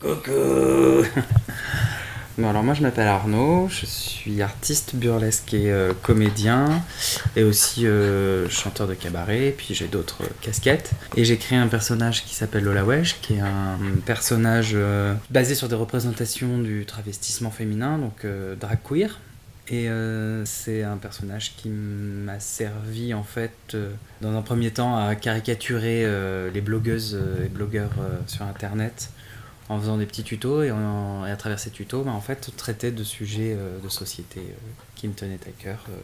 Coucou Bon, alors moi je m'appelle Arnaud, je suis artiste burlesque et euh, comédien et aussi euh, chanteur de cabaret, puis j'ai d'autres casquettes. Et j'ai créé un personnage qui s'appelle Lola Wesh, qui est un personnage euh, basé sur des représentations du travestissement féminin, donc drag queer. Et c'est un personnage qui m'a servi en fait dans un premier temps à caricaturer les blogueuses et blogueurs sur internet en faisant des petits tutos et, à travers ces tutos, bah, en fait, traiter de sujets euh, de société euh, qui me tenaient à cœur, euh,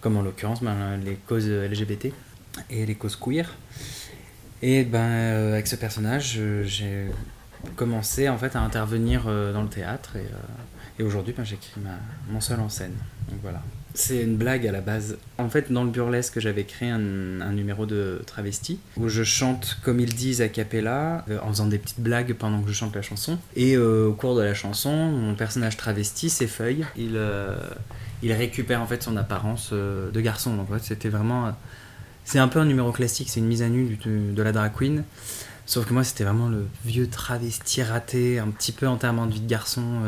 comme en l'occurrence bah, les causes LGBT et les causes queer. Et ben, avec ce personnage, j'ai commencé en fait à intervenir dans le théâtre et, aujourd'hui, ben, j'écris mon seul en scène. Voilà. C'est une blague à la base. En fait, dans le burlesque, j'avais créé un, numéro de travesti où je chante comme ils disent a cappella euh, en faisant des petites blagues pendant que je chante la chanson. Et euh, au cours de la chanson, mon personnage travesti s'effeuille. Il, euh, il récupère en fait son apparence de garçon. Donc, c'était vraiment. C'est un peu un numéro classique, c'est une mise à nu de la drag queen. Sauf que moi, c'était vraiment le vieux travesti raté, un petit peu enterrement de vie de garçon,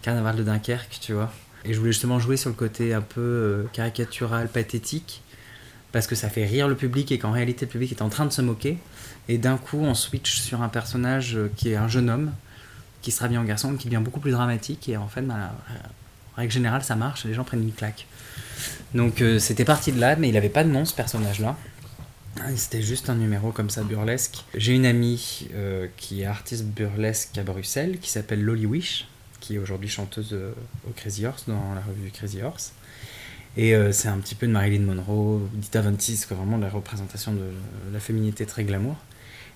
carnaval de Dunkerque, tu vois. Et je voulais justement jouer sur le côté un peu euh, caricatural, pathétique, parce que ça fait rire le public et qu'en réalité le public est en train de se moquer. Et d'un coup, on switch sur un personnage euh, qui est un jeune homme, qui sera bien en garçon, qui devient beaucoup plus dramatique. Et en fait, bah, en règle générale, ça marche, les gens prennent une claque. Donc euh, c'était parti de là, mais il n'avait pas de nom ce personnage-là. C'était juste un numéro comme ça burlesque. J'ai une amie qui est artiste burlesque à Bruxelles qui s'appelle Lolly Wish, qui est aujourd'hui chanteuse euh, au Crazy Horse, dans la revue Crazy Horse. Et euh, c'est un petit peu de Marilyn Monroe, Dita Von Teese, vraiment la représentation de la féminité très glamour.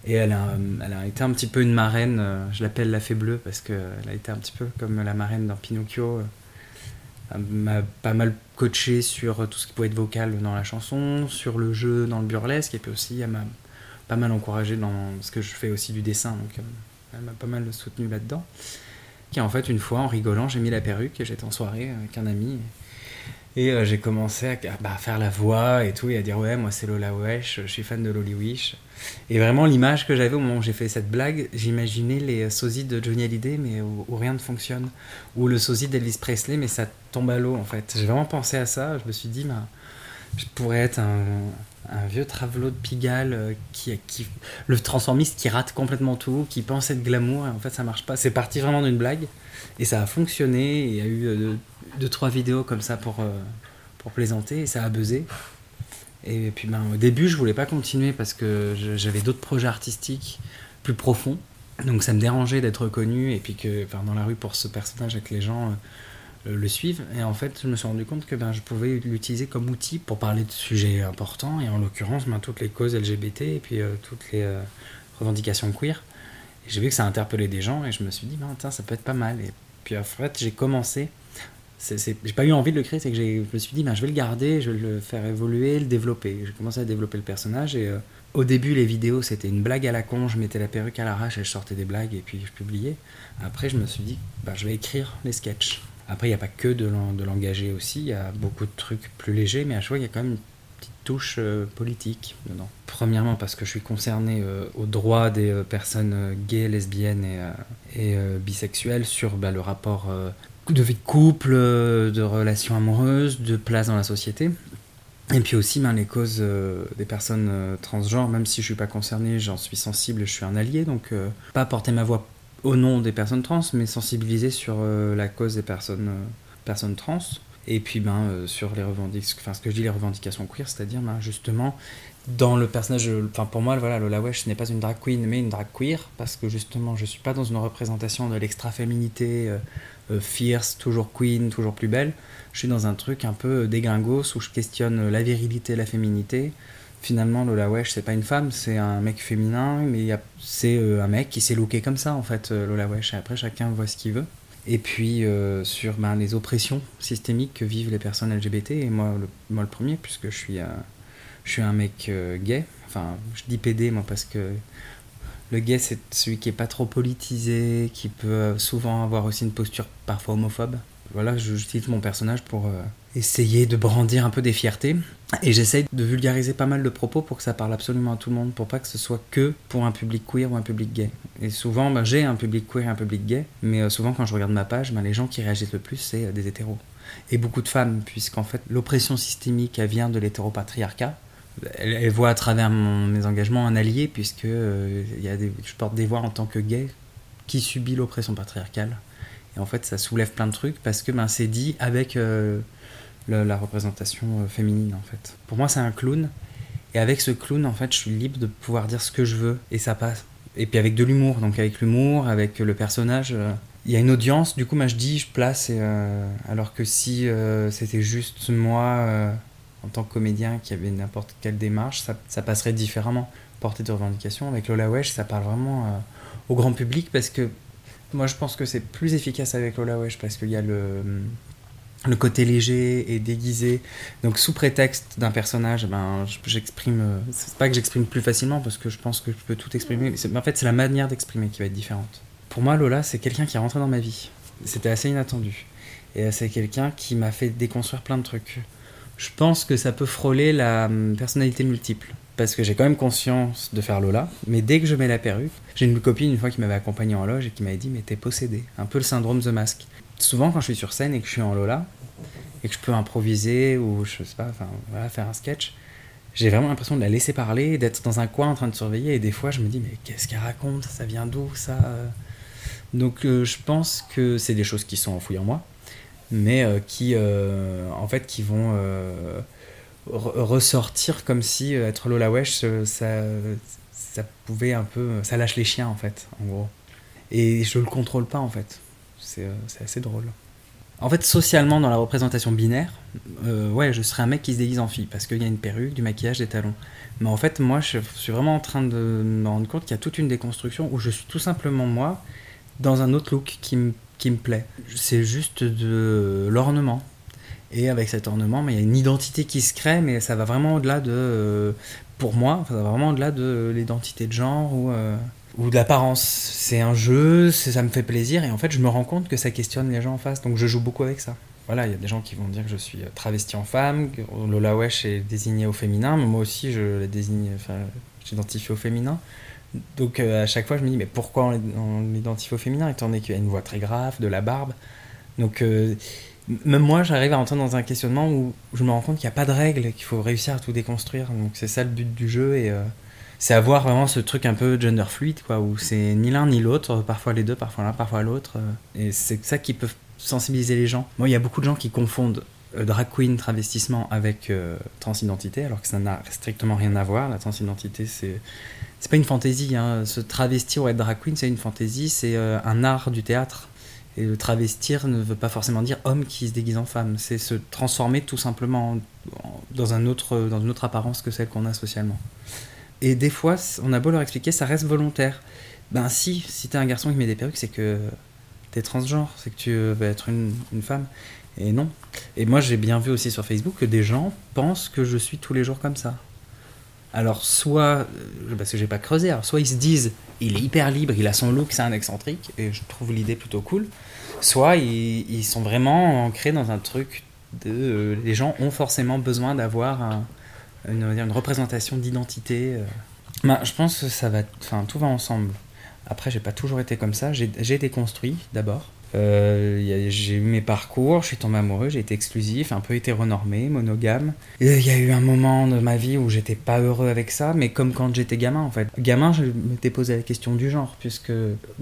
Et elle a, elle a été un petit peu une marraine, euh, je l'appelle la fée bleue parce qu'elle a été un petit peu comme la marraine dans Pinocchio. Elle m'a pas mal coaché sur tout ce qui pouvait être vocal dans la chanson, sur le jeu dans le burlesque, et puis aussi elle m'a pas mal encouragé dans ce que je fais aussi du dessin, donc elle m'a pas mal soutenu là-dedans qui en fait une fois en rigolant j'ai mis la perruque et j'étais en soirée avec un ami. Et euh, j'ai commencé à, bah, faire la voix et tout et à dire ouais moi c'est Lola Wesh je suis fan de Lolly Wish et vraiment l'image que j'avais au moment où j'ai fait cette blague j'imaginais les sosies de Johnny Hallyday mais où, rien ne fonctionne. Ou le sosie d'Elvis Presley mais ça tombe à l'eau en fait. J'ai vraiment pensé à ça. Je me suis dit bah, je pourrais être un, un vieux travelot de Pigalle euh, qui, le transformiste qui rate complètement tout, qui pense être glamour et en fait ça marche pas. C'est parti vraiment d'une blague et ça a fonctionné. Il y a eu euh, deux, trois vidéos comme ça pour, euh, pour plaisanter et ça a buzzé. Et puis ben, au début je voulais pas continuer parce que j'avais d'autres projets artistiques plus profonds. Donc ça me dérangeait d'être reconnu et puis que enfin, dans la rue pour ce personnage avec les gens le suivre. Et en fait, je me suis rendu compte que ben, je pouvais l'utiliser comme outil pour parler de sujets importants, et en l'occurrence, ben, toutes les causes LGBT et puis euh, toutes les euh, revendications queer. Et j'ai vu que ça interpellait des gens, et je me suis dit, ben, ça peut être pas mal. Et puis en fait, j'ai commencé. J'ai pas eu envie de le créer, c'est que je me suis dit, ben, je vais le garder, je vais le faire évoluer, le développer. J'ai commencé à développer le personnage, et euh, au début, les vidéos, c'était une blague à la con, je mettais la perruque à l'arrache et je sortais des blagues, et puis je publiais. Après, je me suis dit, ben, je vais écrire les sketchs. Après, il n'y a pas que de l'engager aussi, il y a beaucoup de trucs plus légers, mais à chaque fois, il y a quand même une petite touche euh, politique dedans. Premièrement, parce que je suis concerné euh, aux droits des euh, personnes gays, lesbiennes et, bisexuelles sur bah, le rapport de vie de couple, de relations amoureuses, de place dans la société. Et puis aussi ben, les causes des personnes transgenres, même si je ne suis pas concerné, j'en suis sensible, je suis un allié, donc pas porter ma voix au nom des personnes trans, mais sensibiliser sur euh, la cause des personnes, euh, personnes trans. Et puis ben, euh, sur les revendications, enfin ce que je dis les revendications queer, c'est-à-dire ben, justement dans le personnage, enfin pour moi voilà Lola Wesh n'est pas une drag queen mais une drag queer parce que justement je suis pas dans une représentation de l'extra féminité fierce, toujours queen, toujours plus belle. Je suis dans un truc un peu dégringos où je questionne la virilité, la féminité, finalement Lola Wesh c'est pas une femme, c'est un mec féminin, mais c'est euh, un mec qui s'est looké comme ça en fait, euh, Lola Wesh. Et après chacun voit ce qu'il veut. Et puis euh, sur ben, les oppressions systémiques que vivent les personnes LGBT, et moi le, premier, puisque je suis, je suis un mec gay, enfin je dis PD moi parce que le gay c'est celui qui est pas trop politisé, qui peut souvent avoir aussi une posture parfois homophobe. Voilà, j'utilise mon personnage pour essayer de brandir un peu des fiertés. Et j'essaye de vulgariser pas mal de propos pour que ça parle absolument à tout le monde, pour pas que ce soit que pour un public queer ou un public gay. Et souvent, ben, j'ai un public queer et un public gay, mais euh, souvent quand je regarde ma page, ben, les gens qui réagissent le plus, c'est euh, des hétéros. Et beaucoup de femmes, puisqu'en fait, l'oppression systémique, elle vient de l'hétéropatriarcat. Elle, elle, voit à travers mes engagements un allié, puisque euh, y a des, je porte des voix en tant que gay qui subit l'oppression patriarcale. Et en fait, ça soulève plein de trucs parce que ben, c'est dit avec euh, la représentation euh, féminine, en fait. Pour moi, c'est un clown. Et avec ce clown, en fait, je suis libre de pouvoir dire ce que je veux et ça passe. Et puis avec de l'humour, donc avec l'humour, avec le personnage, euh, il y a une audience. Du coup, moi, je dis, je place. Alors que si c'était juste moi, en tant que comédien, qui avait n'importe quelle démarche, ça, ça, passerait différemment. Portée de revendication. Avec Lola Wesh, ça parle vraiment au grand public parce que moi, je pense que c'est plus efficace avec Lola Wesh parce qu'il y a le, le côté léger et déguisé. Donc, sous prétexte d'un personnage, ben, j'exprime. C'est pas que j'exprime plus facilement parce que je pense que je peux tout exprimer. En fait, c'est la manière d'exprimer qui va être différente. Pour moi, Lola, c'est quelqu'un qui est rentré dans ma vie. C'était assez inattendu. Et c'est quelqu'un qui m'a fait déconstruire plein de trucs. Je pense que ça peut frôler la personnalité multiple parce que j'ai quand même conscience de faire Lola, mais dès que je mets la perruque, j'ai une copine une fois qui m'avait accompagné en loge et qui m'avait dit mais t'es possédé, un peu le syndrome The Mask. Souvent quand je suis sur scène et que je suis en Lola et que je peux improviser ou je sais pas, faire un sketch, j'ai vraiment l'impression de la laisser parler, d'être dans un coin en train de surveiller. Et des fois je me dis mais qu'est-ce qu'elle raconte, ça vient d'où ça? Donc euh, je pense que c'est des choses qui sont enfouies en moi, mais euh, qui euh, en fait qui vont ressortir comme si euh, être Lola Wesh, ça, ça pouvait un peu. Ça lâche les chiens, en fait, en gros. Et je le contrôle pas, en fait. C'est assez drôle. En fait, socialement, dans la représentation binaire, euh, ouais, je serais un mec qui se déguise en fille parce qu'il y a une perruque, du maquillage, des talons. Mais en fait, moi, je suis vraiment en train de me rendre compte qu'il y a toute une déconstruction où je suis tout simplement moi dans un autre look qui me, qui me plaît. C'est juste de l'ornement. Et avec cet ornement, il y a une identité qui se crée, mais ça va vraiment au-delà de. Euh, pour moi, ça va vraiment au-delà de l'identité de genre ou, euh, de l'apparence. C'est un jeu, ça me fait plaisir, et en fait, je me rends compte que ça questionne les gens en face, donc je joue beaucoup avec ça. Voilà, il y a des gens qui vont dire que je suis travesti en femme, que Lola Wesh est désignée au féminin, mais moi aussi, je la désigne, enfin, j'identifie au féminin. Donc euh, à chaque fois, je me dis, mais pourquoi on l'identifie au féminin, étant donné qu'il y a une voix très grave, de la barbe? Donc. Euh, même moi, j'arrive à entrer dans un questionnement où je me rends compte qu'il n'y a pas de règles, qu'il faut réussir à tout déconstruire. Donc c'est ça le but du jeu et euh, c'est avoir vraiment ce truc un peu gender fluide, quoi, où c'est ni l'un ni l'autre, parfois les deux, parfois l'un, parfois l'autre. Euh, et c'est ça qui peut sensibiliser les gens. Moi, il y a beaucoup de gens qui confondent euh, drag queen, travestissement avec transidentité, alors que ça n'a strictement rien à voir. La transidentité, c'est c'est pas une fantaisie. Hein. Se travestir ou être drag queen, c'est une fantaisie, c'est un art du théâtre. Et le travestir ne veut pas forcément dire homme qui se déguise en femme. C'est se transformer tout simplement dans, un autre, dans une autre apparence que celle qu'on a socialement. Et des fois, on a beau leur expliquer, ça reste volontaire. Ben si, si t'es un garçon qui met des perruques, c'est que t'es transgenre, c'est que tu veux être une, femme. Et non. Et moi, j'ai bien vu aussi sur Facebook que des gens pensent que je suis tous les jours comme ça. Alors, soit, parce que j'ai pas creusé, alors soit ils se disent, il est hyper libre, il a son look, c'est un excentrique, et je trouve l'idée plutôt cool. Soit ils, sont vraiment ancrés dans un truc de. Euh, les gens ont forcément besoin d'avoir un, une, une, représentation d'identité. Ben, je pense que ça va. Enfin, tout va ensemble. Après, j'ai pas toujours été comme ça. J'ai déconstruit d'abord. Euh, j'ai eu mes parcours, je suis tombé amoureux, j'ai été exclusif, un peu hétéronormé, monogame. Il y a eu un moment de ma vie où j'étais pas heureux avec ça, mais comme quand j'étais gamin en fait. Gamin, je m'étais posé la question du genre, puisque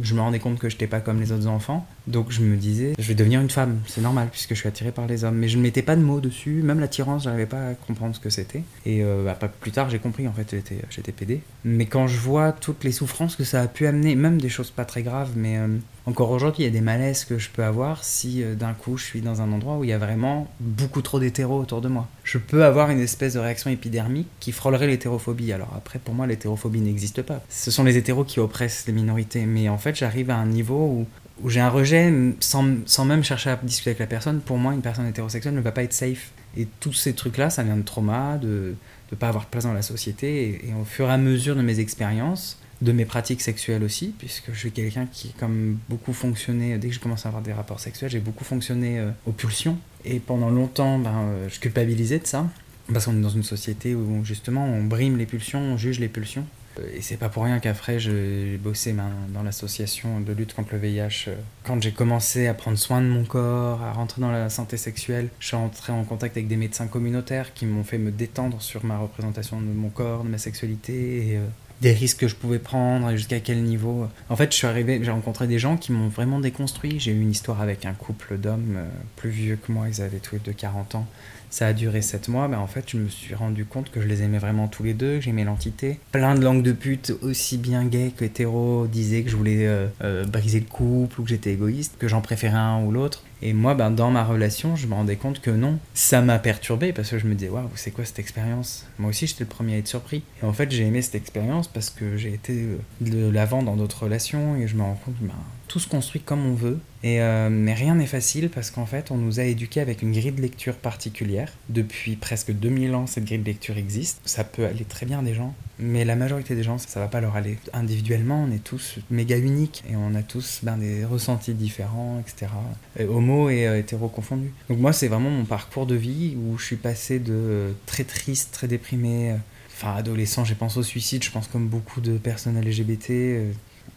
je me rendais compte que j'étais pas comme les autres enfants. Donc je me disais, je vais devenir une femme, c'est normal, puisque je suis attiré par les hommes. Mais je ne mettais pas de mots dessus, même l'attirance, j'arrivais pas à comprendre ce que c'était. Et euh, bah, plus tard, j'ai compris, en fait, j'étais pédé. Mais quand je vois toutes les souffrances que ça a pu amener, même des choses pas très graves, mais euh, encore aujourd'hui, il y a des malaises que je peux avoir si euh, d'un coup je suis dans un endroit où il y a vraiment beaucoup trop d'hétéros autour de moi. Je peux avoir une espèce de réaction épidermique qui frôlerait l'hétérophobie. Alors après, pour moi, l'hétérophobie n'existe pas. Ce sont les hétéros qui oppressent les minorités. Mais en fait, j'arrive à un niveau où où j'ai un rejet sans, sans, même chercher à discuter avec la personne. Pour moi, une personne hétérosexuelle ne va pas être safe. Et tous ces trucs-là, ça vient de trauma, de ne pas avoir de place dans la société. Et, et, au fur et à mesure de mes expériences, de mes pratiques sexuelles aussi, puisque je suis quelqu'un qui, comme beaucoup fonctionné, dès que je commence à avoir des rapports sexuels, j'ai beaucoup fonctionné euh, aux pulsions. Et pendant longtemps, ben, euh, je culpabilisais de ça, parce qu'on est dans une société où justement on brime les pulsions, on juge les pulsions. Et c'est pas pour rien qu'après j'ai bossé ben, dans l'association de lutte contre le VIH. Quand j'ai commencé à prendre soin de mon corps, à rentrer dans la santé sexuelle, je suis entré en contact avec des médecins communautaires qui m'ont fait me détendre sur ma représentation de mon corps, de ma sexualité euh, des risques que je pouvais prendre jusqu'à quel niveau. En fait, je suis arrivé, j'ai rencontré des gens qui m'ont vraiment déconstruit. J'ai eu une histoire avec un couple d'hommes euh, plus vieux que moi, ils avaient tous les deux 40 ans. Ça a duré 7 mois, mais en fait, je me suis rendu compte que je les aimais vraiment tous les deux, que j'aimais l'entité. Plein de langues de pute, aussi bien gay que hétéro, disaient que je voulais euh, euh, briser le couple ou que j'étais égoïste, que j'en préférais un ou l'autre. Et moi, ben, dans ma relation, je me rendais compte que non. Ça m'a perturbé parce que je me disais, waouh, c'est quoi cette expérience? Moi aussi, j'étais le premier à être surpris. Et en fait, j'ai aimé cette expérience parce que j'ai été de l'avant dans d'autres relations et je me rends compte, ben, tout se construit comme on veut. Et, euh, mais rien n'est facile parce qu'en fait, on nous a éduqués avec une grille de lecture particulière. Depuis presque 2000 ans, cette grille de lecture existe. Ça peut aller très bien des gens, mais la majorité des gens, ça, va pas leur aller. Individuellement, on est tous méga uniques et on a tous ben, des ressentis différents, etc. Et homo et euh, hétéro confondus. Donc moi, c'est vraiment mon parcours de vie où je suis passé de très triste, très déprimé. Euh, enfin, adolescent, j'ai pensé au suicide, je pense comme beaucoup de personnes LGBT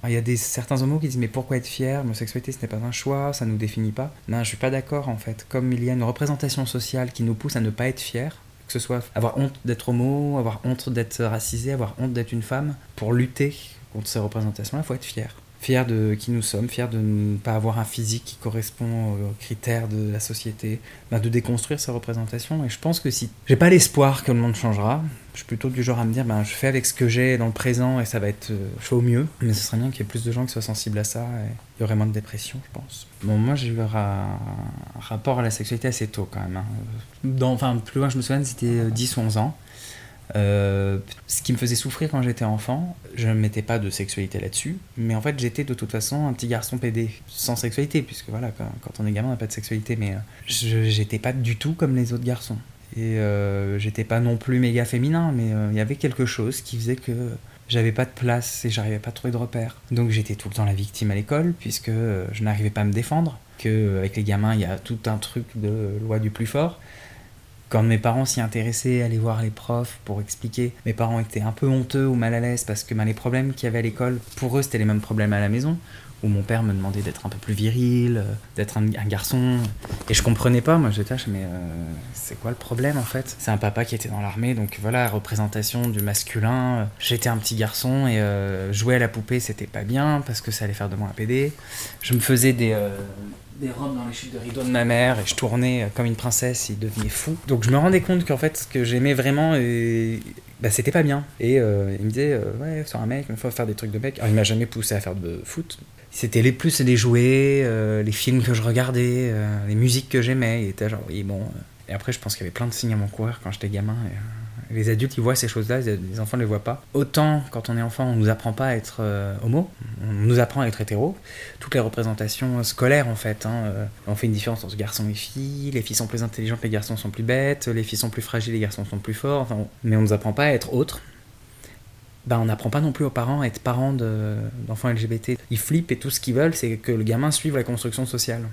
il y a des, certains homos qui disent mais pourquoi être fier? L'homosexualité ce n'est pas un choix, ça ne nous définit pas. Non, je suis pas d'accord en fait. Comme il y a une représentation sociale qui nous pousse à ne pas être fier, que ce soit avoir honte d'être homo, avoir honte d'être racisé, avoir honte d'être une femme, pour lutter contre ces représentations-là, il faut être fier fier de qui nous sommes, fier de ne pas avoir un physique qui correspond aux critères de la société, ben de déconstruire sa représentation. Et je pense que si j'ai pas l'espoir que le monde changera, je suis plutôt du genre à me dire ben je fais avec ce que j'ai dans le présent et ça va être euh, au mieux. Mais ce serait bien qu'il y ait plus de gens qui soient sensibles à ça et il y aurait moins de dépression, je pense. Bon, moi j'ai eu un, rapport à la sexualité assez tôt quand même. Hein. Enfin, plus loin je me souviens, c'était 10 ou 11 ans. Euh, ce qui me faisait souffrir quand j'étais enfant, je ne mettais pas de sexualité là-dessus, mais en fait j'étais de toute façon un petit garçon pédé, sans sexualité, puisque voilà, quand, on est gamin on n'a pas de sexualité, mais euh, j'étais pas du tout comme les autres garçons. Et euh, j'étais pas non plus méga féminin, mais il y avait quelque chose qui faisait que j'avais pas de place et j'arrivais pas à trouver de repères. Donc j'étais tout le temps la victime à l'école, puisque je n'arrivais pas à me défendre, que avec les gamins il y a tout un truc de loi du plus fort quand mes parents s'y intéressaient, allaient voir les profs pour expliquer, mes parents étaient un peu honteux ou mal à l'aise parce que ben, les problèmes qu'il y avait à l'école, pour eux, c'était les mêmes problèmes à la maison. Où mon père me demandait d'être un peu plus viril, euh, d'être un, garçon. Et je comprenais pas, moi j'étais mais euh, c'est quoi le problème en fait? C'est un papa qui était dans l'armée, donc voilà, représentation du masculin. J'étais un petit garçon et euh, jouer à la poupée c'était pas bien parce que ça allait faire de moi un PD. Je me faisais des, des robes dans les chutes de rideau de ma mère et je tournais comme une princesse, il devenait fou. Donc je me rendais compte qu'en fait ce que j'aimais vraiment, et, bah, c'était pas bien. Et euh, il me disait, euh, ouais, sur un mec, il faut faire des trucs de mec. Alors il m'a jamais poussé à faire de foot. C'était les plus les jouets, euh, les films que je regardais, les musiques que j'aimais. Il était genre, oui, bon. Et après, je pense qu'il y avait plein de signes à mon coureur quand j'étais gamin. Les adultes, ils voient ces choses-là, les enfants ne les voient pas. Autant, quand on est enfant, on nous apprend pas à être euh, homo, on nous apprend à être hétéro. Toutes les représentations scolaires, en fait, hein, euh, on fait une différence entre garçons et filles. Les filles sont plus intelligentes, les garçons sont plus bêtes. Les filles sont plus fragiles, les garçons sont plus forts. Mais on nous apprend pas à être autre. Ben, on n'apprend pas non plus aux parents à être parents d'enfants LGBT. Ils flippent et tout ce qu'ils veulent, c'est que le gamin suive la construction sociale.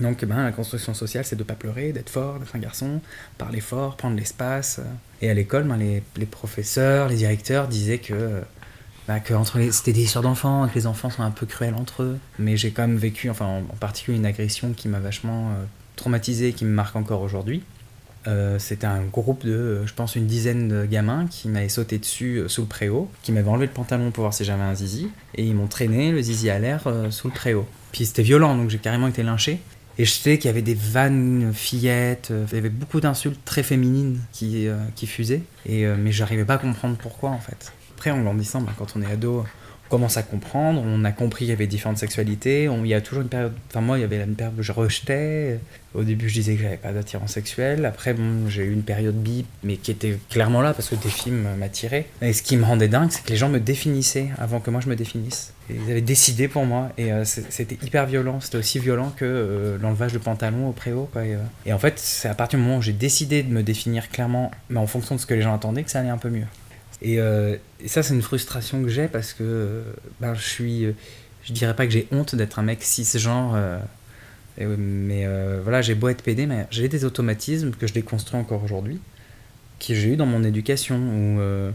Donc ben, la construction sociale, c'est de ne pas pleurer, d'être fort, d'être un garçon, parler fort, prendre l'espace. Et à l'école, ben, les, professeurs, les directeurs disaient que, ben, que entre les, c'était des histoires d'enfants, que les enfants sont un peu cruels entre eux. Mais j'ai quand même vécu, enfin en, particulier une agression qui m'a vachement euh, traumatisé, qui me marque encore aujourd'hui. Euh, c'était un groupe de, je pense, une dizaine de gamins qui m'avaient sauté dessus euh, sous le préau, qui m'avaient enlevé le pantalon pour voir si j'avais un zizi, et ils m'ont traîné le zizi à l'air sous le préau. Puis c'était violent, donc j'ai carrément été lynché. Et je sais qu'il y avait des vannes fillettes, euh, il y avait beaucoup d'insultes très féminines qui, euh, qui fusaient, et, euh, mais j'arrivais pas à comprendre pourquoi en fait. Après, en grandissant, ben, quand on est ado, commence à comprendre, on a compris qu'il y avait différentes sexualités, il y a toujours une période, enfin moi il y avait une période où je rejetais, au début je disais que j'avais pas d'attirance sexuelle, après bon j'ai eu une période bi, mais qui était clairement là parce que des films m'attiraient, et ce qui me rendait dingue c'est que les gens me définissaient avant que moi je me définisse. Ils avaient décidé pour moi, et euh, c'était hyper violent, c'était aussi violent que euh, l'enlevage de pantalon au préau. Quoi, euh, et en fait c'est à partir du moment où j'ai décidé de me définir clairement, mais en fonction de ce que les gens attendaient, que ça allait un peu mieux. Et, et ça, c'est une frustration que j'ai parce que ben, je suis. Je dirais pas que j'ai honte d'être un mec cisgenre. mais voilà, j'ai beau être PD, mais j'ai des automatismes que je déconstruis encore aujourd'hui, que j'ai eu dans mon éducation, où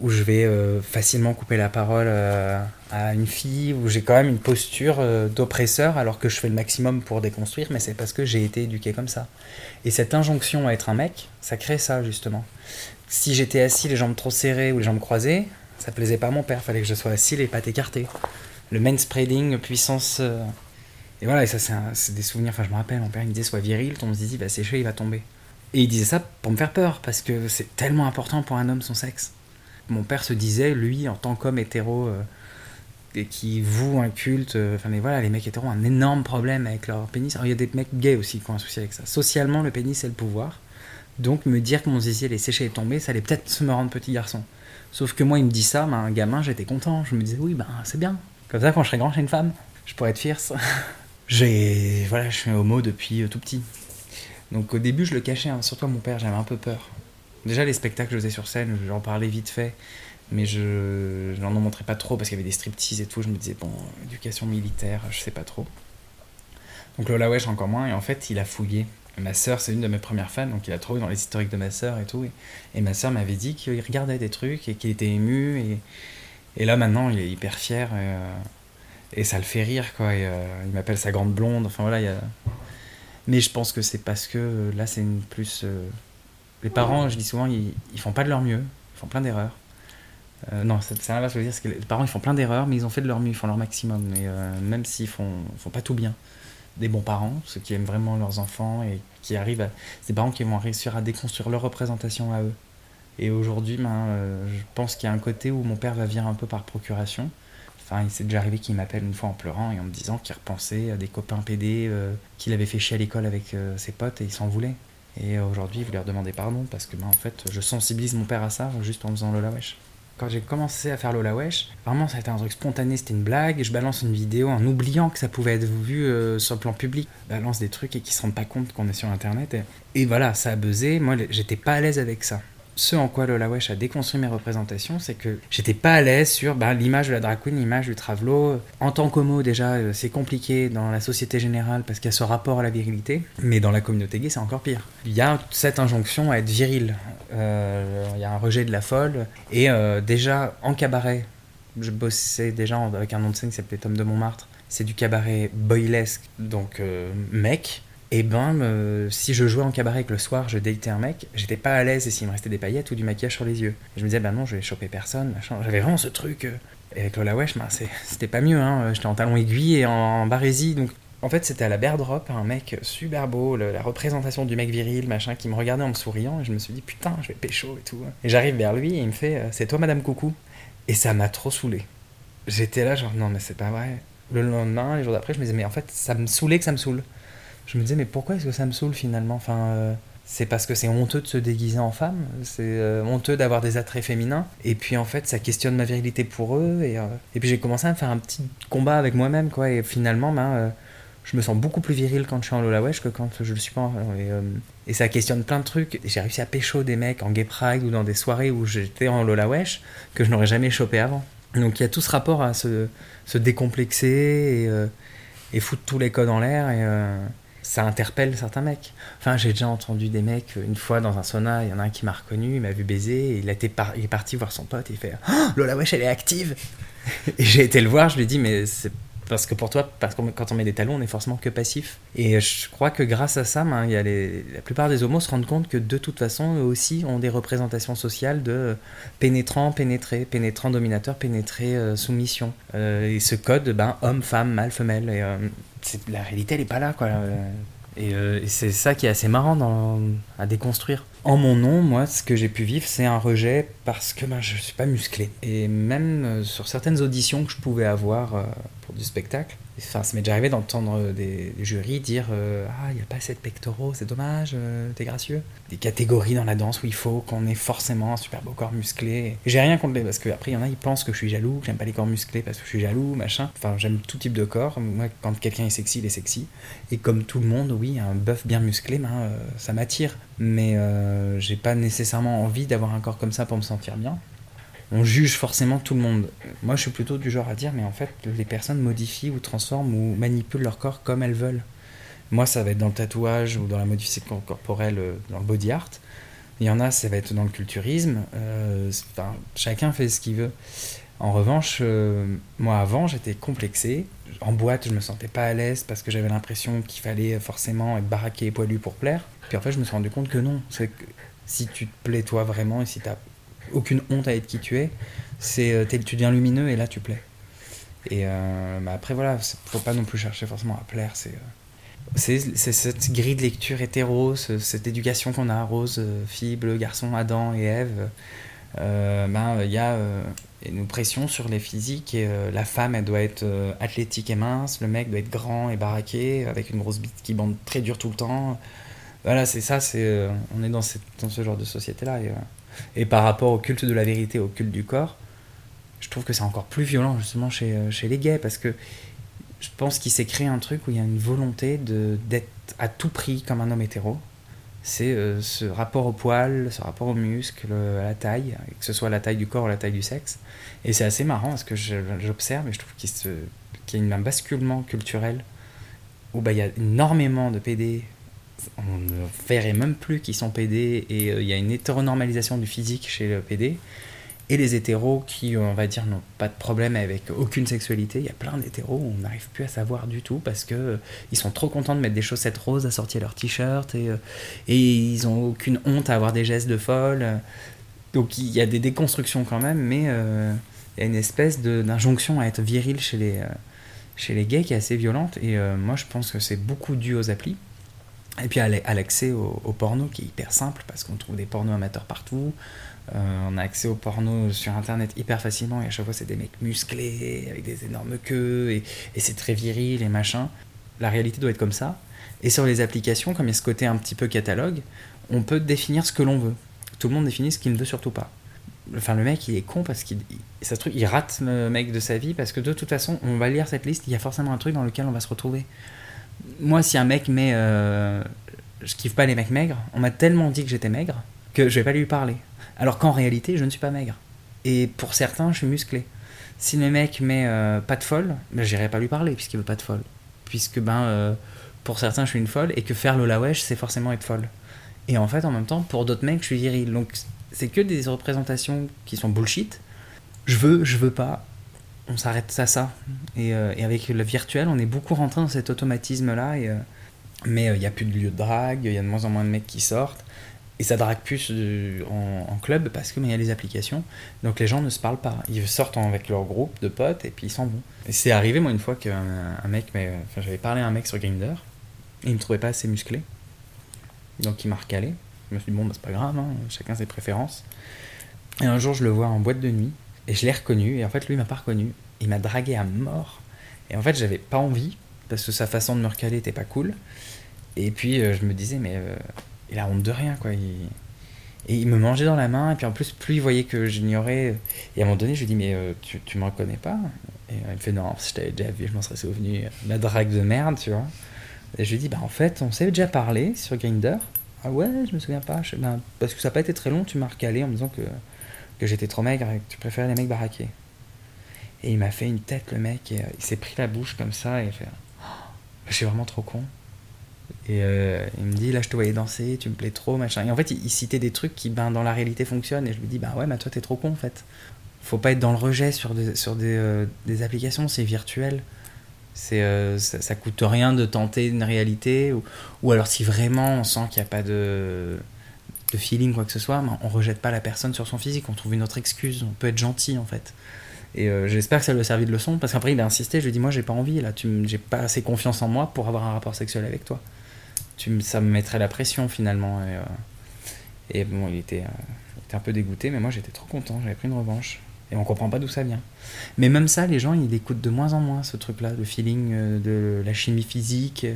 où je vais euh, facilement couper la parole euh, à une fille, où j'ai quand même une posture euh, d'oppresseur alors que je fais le maximum pour déconstruire, mais c'est parce que j'ai été éduqué comme ça. Et cette injonction à être un mec, ça crée ça justement. Si j'étais assis les jambes trop serrées ou les jambes croisées, ça plaisait pas à mon père, fallait que je sois assis les pattes écartées. Le main spreading, puissance. Et voilà, et ça c'est des souvenirs, enfin je me rappelle, mon père il me disait sois viril, ton zizi va sécher, il va tomber. Et il disait ça pour me faire peur, parce que c'est tellement important pour un homme son sexe mon père se disait, lui, en tant qu'homme hétéro, euh, et qui voue un culte, euh, enfin, mais voilà, les mecs hétéros ont un énorme problème avec leur pénis. Alors, il y a des mecs gays aussi qui ont un souci avec ça. Socialement, le pénis, c'est le pouvoir. Donc, me dire que mon zizi allait sécher et tomber, ça allait peut-être me rendre petit garçon. Sauf que moi, il me dit ça, ben, un gamin, j'étais content. Je me disais, oui, ben, c'est bien. Comme ça, quand je serai grand, j'ai une femme. Je pourrais être fierce. j'ai, voilà, je suis homo depuis euh, tout petit. Donc, au début, je le cachais, hein. surtout à mon père, j'avais un peu peur. Déjà, les spectacles que je faisais sur scène, j'en parlais vite fait, mais je, n'en montrais pas trop parce qu'il y avait des striptease et tout. Je me disais, bon, éducation militaire, je sais pas trop. Donc Lola Wesh encore moins, et en fait, il a fouillé. Ma sœur, c'est une de mes premières fans, donc il a trouvé dans les historiques de ma sœur et tout. Et, ma sœur m'avait dit qu'il regardait des trucs et qu'il était ému. Et, et, là, maintenant, il est hyper fier. Et, euh, ça le fait rire, quoi. Euh, il m'appelle sa grande blonde. Enfin voilà. Mais je pense que c'est parce que là, c'est une plus. Euh, les parents, je dis souvent, ils, font pas de leur mieux, ils font plein d'erreurs. Euh, non, c'est l'inverse, je veux dire, c'est que les parents ils font plein d'erreurs, mais ils ont fait de leur mieux, ils font leur maximum. Euh, même s'ils font, font pas tout bien, des bons parents, ceux qui aiment vraiment leurs enfants et qui arrivent à. des parents qui vont réussir à déconstruire leur représentation à eux. Et aujourd'hui, ben, euh, je pense qu'il y a un côté où mon père va venir un peu par procuration. Enfin, il s'est déjà arrivé qu'il m'appelle une fois en pleurant et en me disant qu'il repensait à des copains PD qu'il avait fait chier à l'école avec ses potes et il s'en voulait. Et aujourd'hui, vous leur demandez pardon parce que, ben, en fait, je sensibilise mon père à ça juste en faisant Lola Wesh. Quand j'ai commencé à faire Lola Wesh, vraiment, ça a été un truc spontané, c'était une blague. Je balance une vidéo en oubliant que ça pouvait être vu euh, sur le plan public. Je balance des trucs et qui se rendent pas compte qu'on est sur Internet. Et, et voilà, ça a buzzé. Moi, j'étais pas à l'aise avec ça ce en quoi Lola Wesh a déconstruit mes représentations, c'est que j'étais pas à l'aise sur bah, l'image de la drag queen, l'image du travelo. En tant qu'homo, déjà, euh, c'est compliqué dans la société générale parce qu'il y a ce rapport à la virilité, mais dans la communauté gay, c'est encore pire. Il y a cette injonction à être viril. Euh, il y a un rejet de la folle. Et euh, déjà, en cabaret, je bossais déjà avec un nom de scène qui s'appelait Tom de Montmartre. C'est du cabaret boylesque, donc mec et ben, si je jouais en cabaret que le soir je datais un mec, j'étais pas à l'aise et s'il me restait des paillettes ou du maquillage sur les yeux. Et je me disais, ben non, je vais choper personne, machin. J'avais vraiment ce truc. Euh, et avec Lola Wesh, ben, c'était pas mieux, hein. J'étais en talon aiguille et en, barésie, donc en fait, c'était à la Berdrop, un mec super beau, la représentation du mec viril, machin, qui me regardait en me souriant, et je me suis dit, putain, je vais pécho et tout. Et j'arrive vers lui, et il me fait, euh, c'est toi, Madame Coucou Et ça m'a trop saoulé. J'étais là, genre, non, mais c'est pas vrai. Le lendemain, les jours d'après, je me disais, mais en fait, ça me saoulait que ça me saoule je me disais, mais pourquoi est-ce que ça me saoule finalement? Enfin, euh, C'est parce que c'est honteux de se déguiser en femme, c'est euh, honteux d'avoir des attraits féminins, et puis en fait, ça questionne ma virilité pour eux, et, euh, et puis j'ai commencé à me faire un petit combat avec moi-même, quoi, et finalement, ben, je me sens beaucoup plus viril quand je suis en Lola Wesh que quand je le suis pas. Et, et ça questionne plein de trucs. J'ai réussi à pécho des mecs en gay pride ou dans des soirées où j'étais en Lola Wesh que je n'aurais jamais chopé avant. Donc il y a tout ce rapport à se, décomplexer et, foutre tous les codes en l'air. Ça interpelle certains mecs. Enfin, j'ai déjà entendu des mecs, une fois dans un sauna, il y en a un qui m'a reconnu, il m'a vu baiser, et il, était il est parti voir son pote, et il fait oh, Lola Wesh, elle est active Et j'ai été le voir, je lui ai dit Mais c'est parce que pour toi, parce quand on met des talons, on est forcément que passif. Et je crois que grâce à ça, ben, a la plupart des homos se rendent compte que de toute façon, eux aussi ont des représentations sociales de pénétrant, pénétré, pénétrant, dominateur, pénétré, euh, soumission. Euh, et ce code, ben, homme, femme, mâle, femelle. Euh, la réalité, elle n'est pas là. Quoi. Et, c'est ça qui est assez marrant à déconstruire. En mon nom, moi, ce que j'ai pu vivre, c'est un rejet parce que ben, je ne suis pas musclé. Et même sur certaines auditions que je pouvais avoir du spectacle. Enfin, ça m'est déjà arrivé d'entendre des jurys dire euh, Ah, il n'y a pas assez de pectoraux, c'est dommage, euh, t'es gracieux. Des catégories dans la danse où il faut qu'on ait forcément un super beau corps musclé. J'ai rien contre les. Parce qu'après, il y en a, ils pensent que je suis jaloux, que j'aime pas les corps musclés parce que je suis jaloux, machin. Enfin, j'aime tout type de corps. Moi, quand quelqu'un est sexy, il est sexy. Et comme tout le monde, oui, un bœuf bien musclé, ben, euh, ça m'attire. Mais j'ai pas nécessairement envie d'avoir un corps comme ça pour me sentir bien on juge forcément tout le monde. Moi, je suis plutôt du genre à dire, mais en fait, les personnes modifient ou transforment ou manipulent leur corps comme elles veulent. Moi, ça va être dans le tatouage ou dans la modification corporelle, euh, dans le body art. Il y en a, ça va être dans le culturisme. Euh, chacun fait ce qu'il veut. En revanche, euh, moi avant, j'étais complexé. En boîte, je me sentais pas à l'aise parce que j'avais l'impression qu'il fallait forcément être baraqué et poilu pour plaire. Puis en fait, je me suis rendu compte que non. C'est que si tu te plais toi vraiment et si tu aucune honte à être qui tu es. C'est euh, tu deviens lumineux et là tu plais. Et euh, bah après voilà, faut pas non plus chercher forcément à plaire. C'est euh, cette grille de lecture hétéro, cette éducation qu'on a, Rose, Fibre, garçon, Adam et Ève. ben il y a une pression sur les physiques et la femme elle doit être athlétique et mince, le mec doit être grand et baraqué avec une grosse bite qui bande très dur tout le temps. Voilà, c'est ça, on est dans, ce genre de société là. Et par rapport au culte de la vérité, au culte du corps, je trouve que c'est encore plus violent justement chez, euh, chez les gays parce que je pense qu'il s'est créé un truc où il y a une volonté d'être à tout prix comme un homme hétéro. C'est euh, ce rapport au poil, ce rapport au muscle, à la taille, que ce soit la taille du corps ou la taille du sexe. Et c'est assez marrant parce que j'observe et je trouve qu'il y a un basculement culturel où bah, il y a énormément de PD on ne verrait même plus qu'ils sont PD et euh, il y a une hétéronormalisation du physique chez le PD. Et les hétéros qui, on va dire, n'ont pas de problème avec aucune sexualité. Il y a plein d'hétéros où on n'arrive plus à savoir du tout parce que euh, ils sont trop contents de mettre des chaussettes roses à sortir leur t-shirt et, euh, ils ont aucune honte à avoir des gestes de folle. Donc il y a des déconstructions quand même, mais il y a une espèce d'injonction à être viril chez les, chez les gays qui est assez violente. Et moi je pense que c'est beaucoup dû aux applis et puis à l'accès au, porno qui est hyper simple parce qu'on trouve des pornos amateurs partout. Euh, on a accès au porno sur internet hyper facilement et à chaque fois c'est des mecs musclés avec des énormes queues et, c'est très viril et machin. La réalité doit être comme ça. Et sur les applications, comme il y a ce côté un petit peu catalogue, on peut définir ce que l'on veut. Tout le monde définit ce qu'il ne veut surtout pas. Enfin, le mec, il est con parce qu'il ça truc, il rate le mec de sa vie parce que de toute façon, on va lire cette liste, il y a forcément un truc dans lequel on va se retrouver moi, si un mec met. Euh, je kiffe pas les mecs maigres, on m'a tellement dit que j'étais maigre que je vais pas lui parler. Alors qu'en réalité, je ne suis pas maigre. Et pour certains, je suis musclé. Si le mec met euh, pas de folle, ben, j'irai pas lui parler puisqu'il veut pas de folle. Puisque ben, euh, pour certains, je suis une folle et que faire le la wesh, c'est forcément être folle. Et en fait, en même temps, pour d'autres mecs, je suis viril. Donc, c'est que des représentations qui sont bullshit. Je veux, je veux pas on s'arrête à ça. Euh, et, avec le virtuel, on est beaucoup rentré dans cet automatisme-là. Et, euh, mais euh, il n'y a plus de lieu de drague, il y a de moins en moins de mecs qui sortent. Et ça drague plus en, club parce qu'il y a les applications. Donc les gens ne se parlent pas. Ils sortent avec leur groupe de potes et puis ils s'en vont. C'est arrivé, moi, une fois qu'un mec. Mais, enfin, j'avais parlé à un mec sur Grindr. Il me trouvait pas assez musclé. Donc il m'a recalé. Je me suis dit, bon, bah, c'est pas grave, hein, chacun ses préférences. Et un jour, je le vois en boîte de nuit. Et je l'ai reconnu, et en fait, lui, m'a pas reconnu. Il m'a dragué à mort. Et en fait, j'avais pas envie, parce que sa façon de me recaler était pas cool. Et puis, euh, je me disais, mais euh, il a honte de rien, quoi. Et il me mangeait dans la main, et puis en plus, plus il voyait que j'ignorais. Et à un moment donné, je lui dis, mais euh, tu, tu me reconnais pas? Et il me fait, non, si je t'avais déjà vu, je m'en serais souvenu. La drague de merde, tu vois. Et je lui dis, bah en fait, on s'est déjà parlé sur Grinder. Ah ouais, je me souviens pas. Ben, parce que ça n'a pas été très long, tu m'as recalé en me disant que que j'étais trop maigre et que tu préférais les mecs baraqués. Et il m'a fait une tête, le mec, et, euh, il s'est pris la bouche comme ça, et fait oh, Je suis vraiment trop con. Et euh, il me dit Là, je te voyais danser, tu me plais trop, machin. Et en fait, il, citait des trucs qui, ben, dans la réalité, fonctionnent, et je lui dis Bah ouais, mais toi, t'es trop con, en fait. Faut pas être dans le rejet sur des, sur des, euh, des applications, c'est virtuel. C'est, ça, ça, coûte rien de tenter une réalité, ou, ou alors si vraiment on sent qu'il n'y a pas de de feeling, quoi que ce soit, on rejette pas la personne sur son physique, on trouve une autre excuse, on peut être gentil en fait. Et euh, j'espère que ça lui a servi de leçon, parce qu'après il a insisté, je lui ai dit moi j'ai pas envie, là, tu j'ai pas assez confiance en moi pour avoir un rapport sexuel avec toi. Tu, ça me mettrait la pression finalement. Et, euh, bon, il était, euh, était, un peu dégoûté, mais moi j'étais trop content, j'avais pris une revanche. Et on comprend pas d'où ça vient. Mais même ça, les gens, ils écoutent de moins en moins ce truc-là, le feeling de la chimie physique.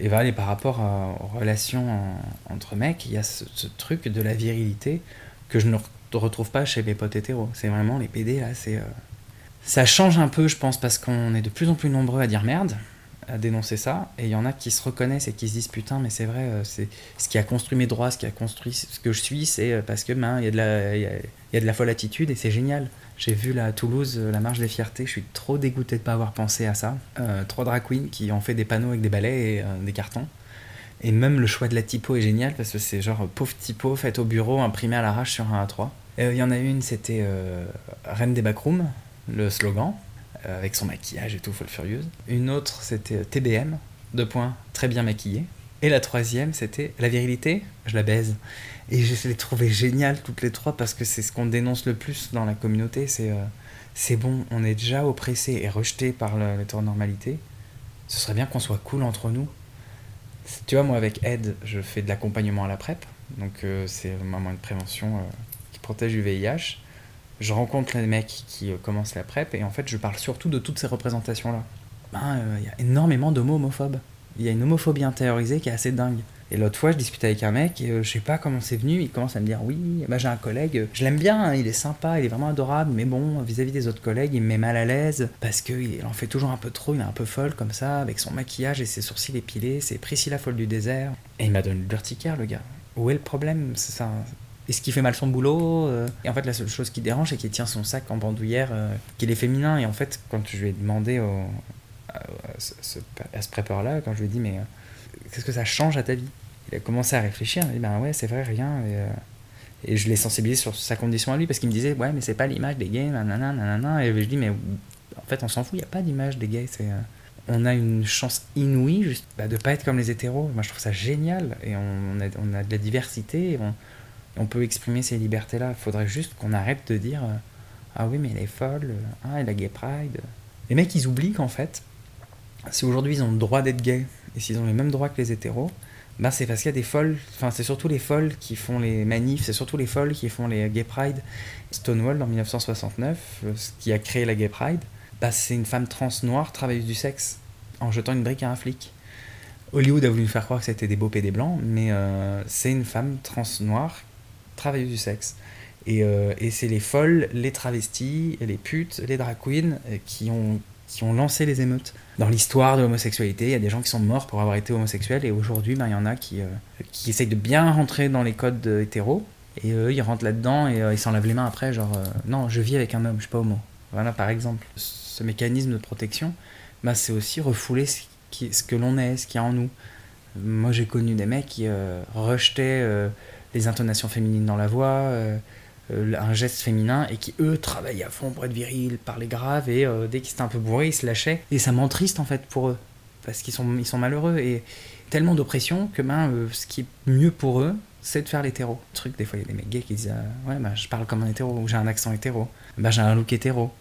Euh. Et par rapport à- aux relations en- entre mecs, il y a ce, truc de la virilité que je ne re- retrouve pas chez les potes hétéros. C'est vraiment les PD, là, c'est... euh, Ça change un peu, je pense, parce qu'on est de plus en plus nombreux à dire merde, à dénoncer ça, et il y en a qui se reconnaissent et qui se disent putain, mais c'est vrai, euh, c'est ce qui a construit mes droits, ce qui a construit ce que je suis, c'est euh, parce que ben, il y, y a de la folle attitude et c'est génial. J'ai vu à Toulouse euh, la marche des fiertés, je suis trop dégoûté de pas avoir pensé à ça. Euh, trois drag queens qui ont fait des panneaux avec des balais et euh, des cartons. Et même le choix de la typo est génial parce que c'est genre pauvre typo faite au bureau, imprimée à l'arrache sur un A3. Euh, Il y en a une, c'était Reine des Backrooms, le slogan, avec son maquillage et tout, folle furieuse. Une autre, c'était TBM, deux points, très bien maquillée. Et la troisième, c'était La virilité, je la baise. Et je les trouvais géniales toutes les trois parce que c'est ce qu'on dénonce le plus dans la communauté. C'est euh, bon, on est déjà oppressé et rejeté par l'hétéronormalité. Ce serait bien qu'on soit cool entre nous. Tu vois, moi avec Ed, je fais de l'accompagnement à la PrEP. Donc euh, c'est un moyen de prévention euh, qui protège du VIH. Je rencontre les mecs qui commencent la PrEP et en fait je parle surtout de toutes ces représentations-là. Ben, Il y a énormément d'homos homophobes. Il y a une homophobie intériorisée qui est assez dingue. Et l'autre fois, je discutais avec un mec, et euh, je sais pas comment c'est venu, il commence à me dire Oui, bah, j'ai un collègue, euh, je l'aime bien, hein, il est sympa, il est vraiment adorable, mais bon, vis-à-vis des autres collègues, il me met mal à l'aise parce qu'il en fait toujours un peu trop, il est un peu folle comme ça, avec son maquillage et ses sourcils épilés, c'est Priscilla folle du désert. Et il m'a donné l'urticaire, le gars. Où est le problème? C'est ça. Est-ce qu'il fait mal son boulot euh? Et en fait, la seule chose qui dérange, c'est qu'il tient son sac en bandoulière, qu'il est féminin. Et en fait, quand je lui ai demandé au- à, ce, ce- à ce prépeur-là, quand je lui ai dit, mais euh, qu'est-ce que ça change à ta vie? Il a commencé à réfléchir. Il m'a dit, ben ouais, c'est vrai, rien. Et, euh, et je l'ai sensibilisé sur sa condition à lui parce qu'il me disait, ouais, mais c'est pas l'image des gays, nanana, nanana. Et je dis, mais en fait, on s'en fout, il n'y a pas d'image des gays. Euh, on a une chance inouïe juste bah, de pas être comme les hétéros. Moi, je trouve ça génial. Et on, a, on a de la diversité. Et on, on peut exprimer ces libertés-là. Il faudrait juste qu'on arrête de dire, ah oui, mais elle est folle, ah, elle a gay pride. Les mecs, ils oublient qu'en fait, si aujourd'hui ils ont le droit d'être gays et s'ils ont les mêmes droits que les hétéros, bah c'est parce qu'il y a des folles, enfin c'est surtout les folles qui font les manifs, c'est surtout les folles qui font les gay pride. Stonewall en 1969, euh, ce qui a créé la gay pride, bah c'est une femme trans noire travailleuse du sexe en jetant une brique à un flic. Hollywood a voulu faire croire que c'était des beaux pédés blancs, mais euh, c'est une femme trans noire travailleuse du sexe. Et, euh, et c'est les folles, les travestis, les putes, les drag queens qui ont, qui ont lancé les émeutes. Dans l'histoire de l'homosexualité, il y a des gens qui sont morts pour avoir été homosexuels, et aujourd'hui, ben, il y en a qui, euh, qui essayent de bien rentrer dans les codes euh, hétéros, et eux, ils rentrent là-dedans et euh, ils s'en lavent les mains après, genre, non, je vis avec un homme, je suis pas homo. Voilà, par exemple. Ce mécanisme de protection, ben, c'est aussi refouler ce, ce que l'on est, ce qu'il y a en nous. Moi, j'ai connu des mecs qui rejetaient les intonations féminines dans la voix, un geste féminin, et qui, eux, travaillaient à fond pour être virils, parler grave, et euh, dès qu'ils étaient un peu bourrés, ils se lâchaient. Et ça m'entriste, en fait, pour eux, parce qu'ils sont, ils sont malheureux, et tellement d'oppression que ben, euh, ce qui est mieux pour eux, c'est de faire l'hétéro. Truc, des fois, il y a des mecs gays qui disent euh, Ouais, bah, je parle comme un hétéro, ou j'ai un accent hétéro, bah, j'ai un look hétéro.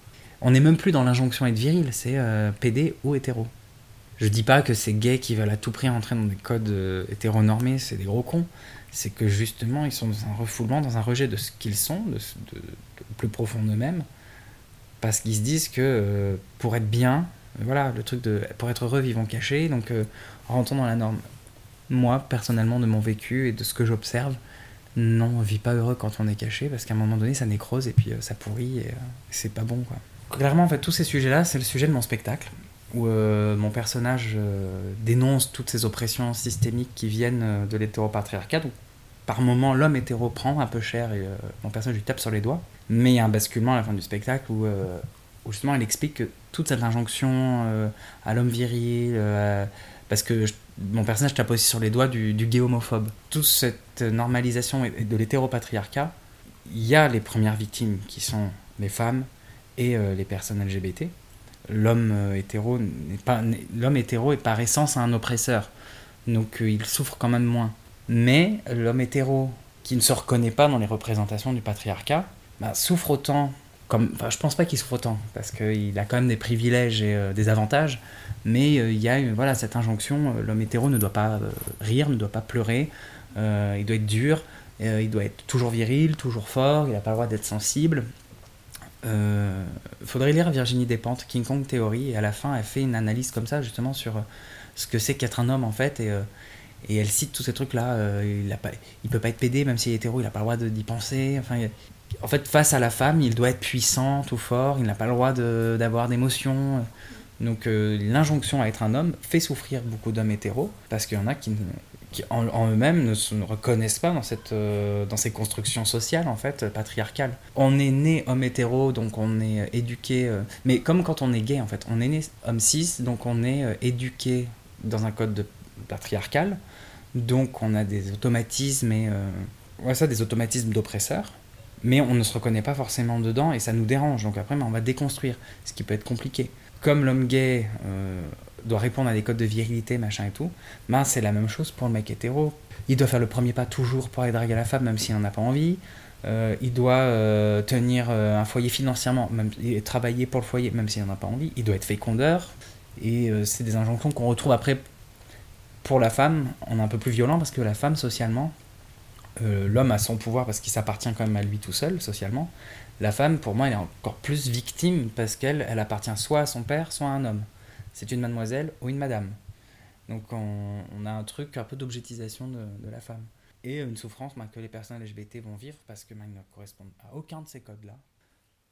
On n'est même plus dans l'injonction être viril, c'est euh, PD ou hétéro. Je dis pas que ces gays qui veulent à tout prix entrer dans des codes euh, hétéronormés, c'est des gros cons. C'est que justement, ils sont dans un refoulement, dans un rejet de ce qu'ils sont, de, plus profond d'eux-mêmes, parce qu'ils se disent que euh, pour être bien, euh, voilà, le truc de pour être heureux, vivons cachés, donc euh, rentrons dans la norme. Moi, personnellement, de mon vécu et de ce que j'observe, non, on vit pas heureux quand on est caché, parce qu'à un moment donné, ça nécrose et puis euh, ça pourrit et c'est pas bon, quoi. Clairement, en fait, tous ces sujets-là, c'est le sujet de mon spectacle où euh, mon personnage euh, dénonce toutes ces oppressions systémiques qui viennent euh, de l'hétéropatriarcat. Donc, par moment, l'homme hétéro prend un peu cher et mon personnage lui tape sur les doigts. Mais il y a un basculement à la fin du spectacle où, justement il explique que toute cette injonction à l'homme viril, parce que mon personnage tape aussi sur les doigts du, du gay homophobe. Toute cette normalisation de l'hétéropatriarcat, il y a les premières victimes qui sont les femmes et les personnes LGBT l'homme euh, hétéro n'est pas l'homme hétéro est par essence un oppresseur. Donc euh, il souffre quand même moins. Mais l'homme hétéro qui ne se reconnaît pas dans les représentations du patriarcat bah, souffre autant comme enfin je pense pas qu'il souffre autant parce qu'il a quand même des privilèges et euh, des avantages. Mais il y a voilà cette injonction l'homme hétéro ne doit pas rire ne doit pas pleurer il doit être dur il doit être toujours viril toujours fort il n'a pas le droit d'être sensible euh, faudrait lire Virginie Despentes, King Kong Theory, et à la fin, elle fait une analyse comme ça, justement, sur euh, ce que c'est qu'être un homme, en fait, et, euh, elle cite tous ces trucs-là. euh, il, il peut pas être pédé, même s'il est hétéro, il n'a pas le droit d'y penser. Enfin, en fait, face à la femme, il doit être puissant, tout fort, il n'a pas le droit d'avoir d'émotions. Donc, l'injonction à être un homme fait souffrir beaucoup d'hommes hétéros, parce qu'il y en a qui, ne- qui en, eux-mêmes ne se reconnaissent pas dans, cette, euh, dans ces constructions sociales, en fait, patriarcales. On est né homme hétéro, donc on est euh, éduqué. euh, mais comme quand on est gay, en fait, on est né homme cis, donc on est éduqué dans un code de- patriarcal. Donc on a des automatismes et. ouais, ça, des automatismes d'oppresseurs. Mais on ne se reconnaît pas forcément dedans et ça nous dérange. Donc après, ben, on va déconstruire, ce qui peut être compliqué. Comme l'homme gay doit répondre à des codes de virilité, machin et tout, ben, c'est la même chose pour le mec hétéro. Il doit faire le premier pas toujours pour aller draguer la femme, même s'il n'en a pas envie. Euh, il doit euh, tenir euh, un foyer financièrement, même, et travailler pour le foyer, même s'il n'en a pas envie. Il doit être fécondeur. Et c'est des injonctions qu'on retrouve après pour la femme. On est un peu plus violent parce que la femme, socialement, l'homme a son pouvoir parce qu'il s'appartient quand même à lui tout seul, socialement. La femme, pour moi, elle est encore plus victime parce qu'elle elle appartient soit à son père, soit à un homme. C'est une mademoiselle ou une madame. Donc on, a un truc un peu d'objectisation de, la femme. Et une souffrance que les personnes LGBT vont vivre parce que ils ne correspondent à aucun de ces codes-là.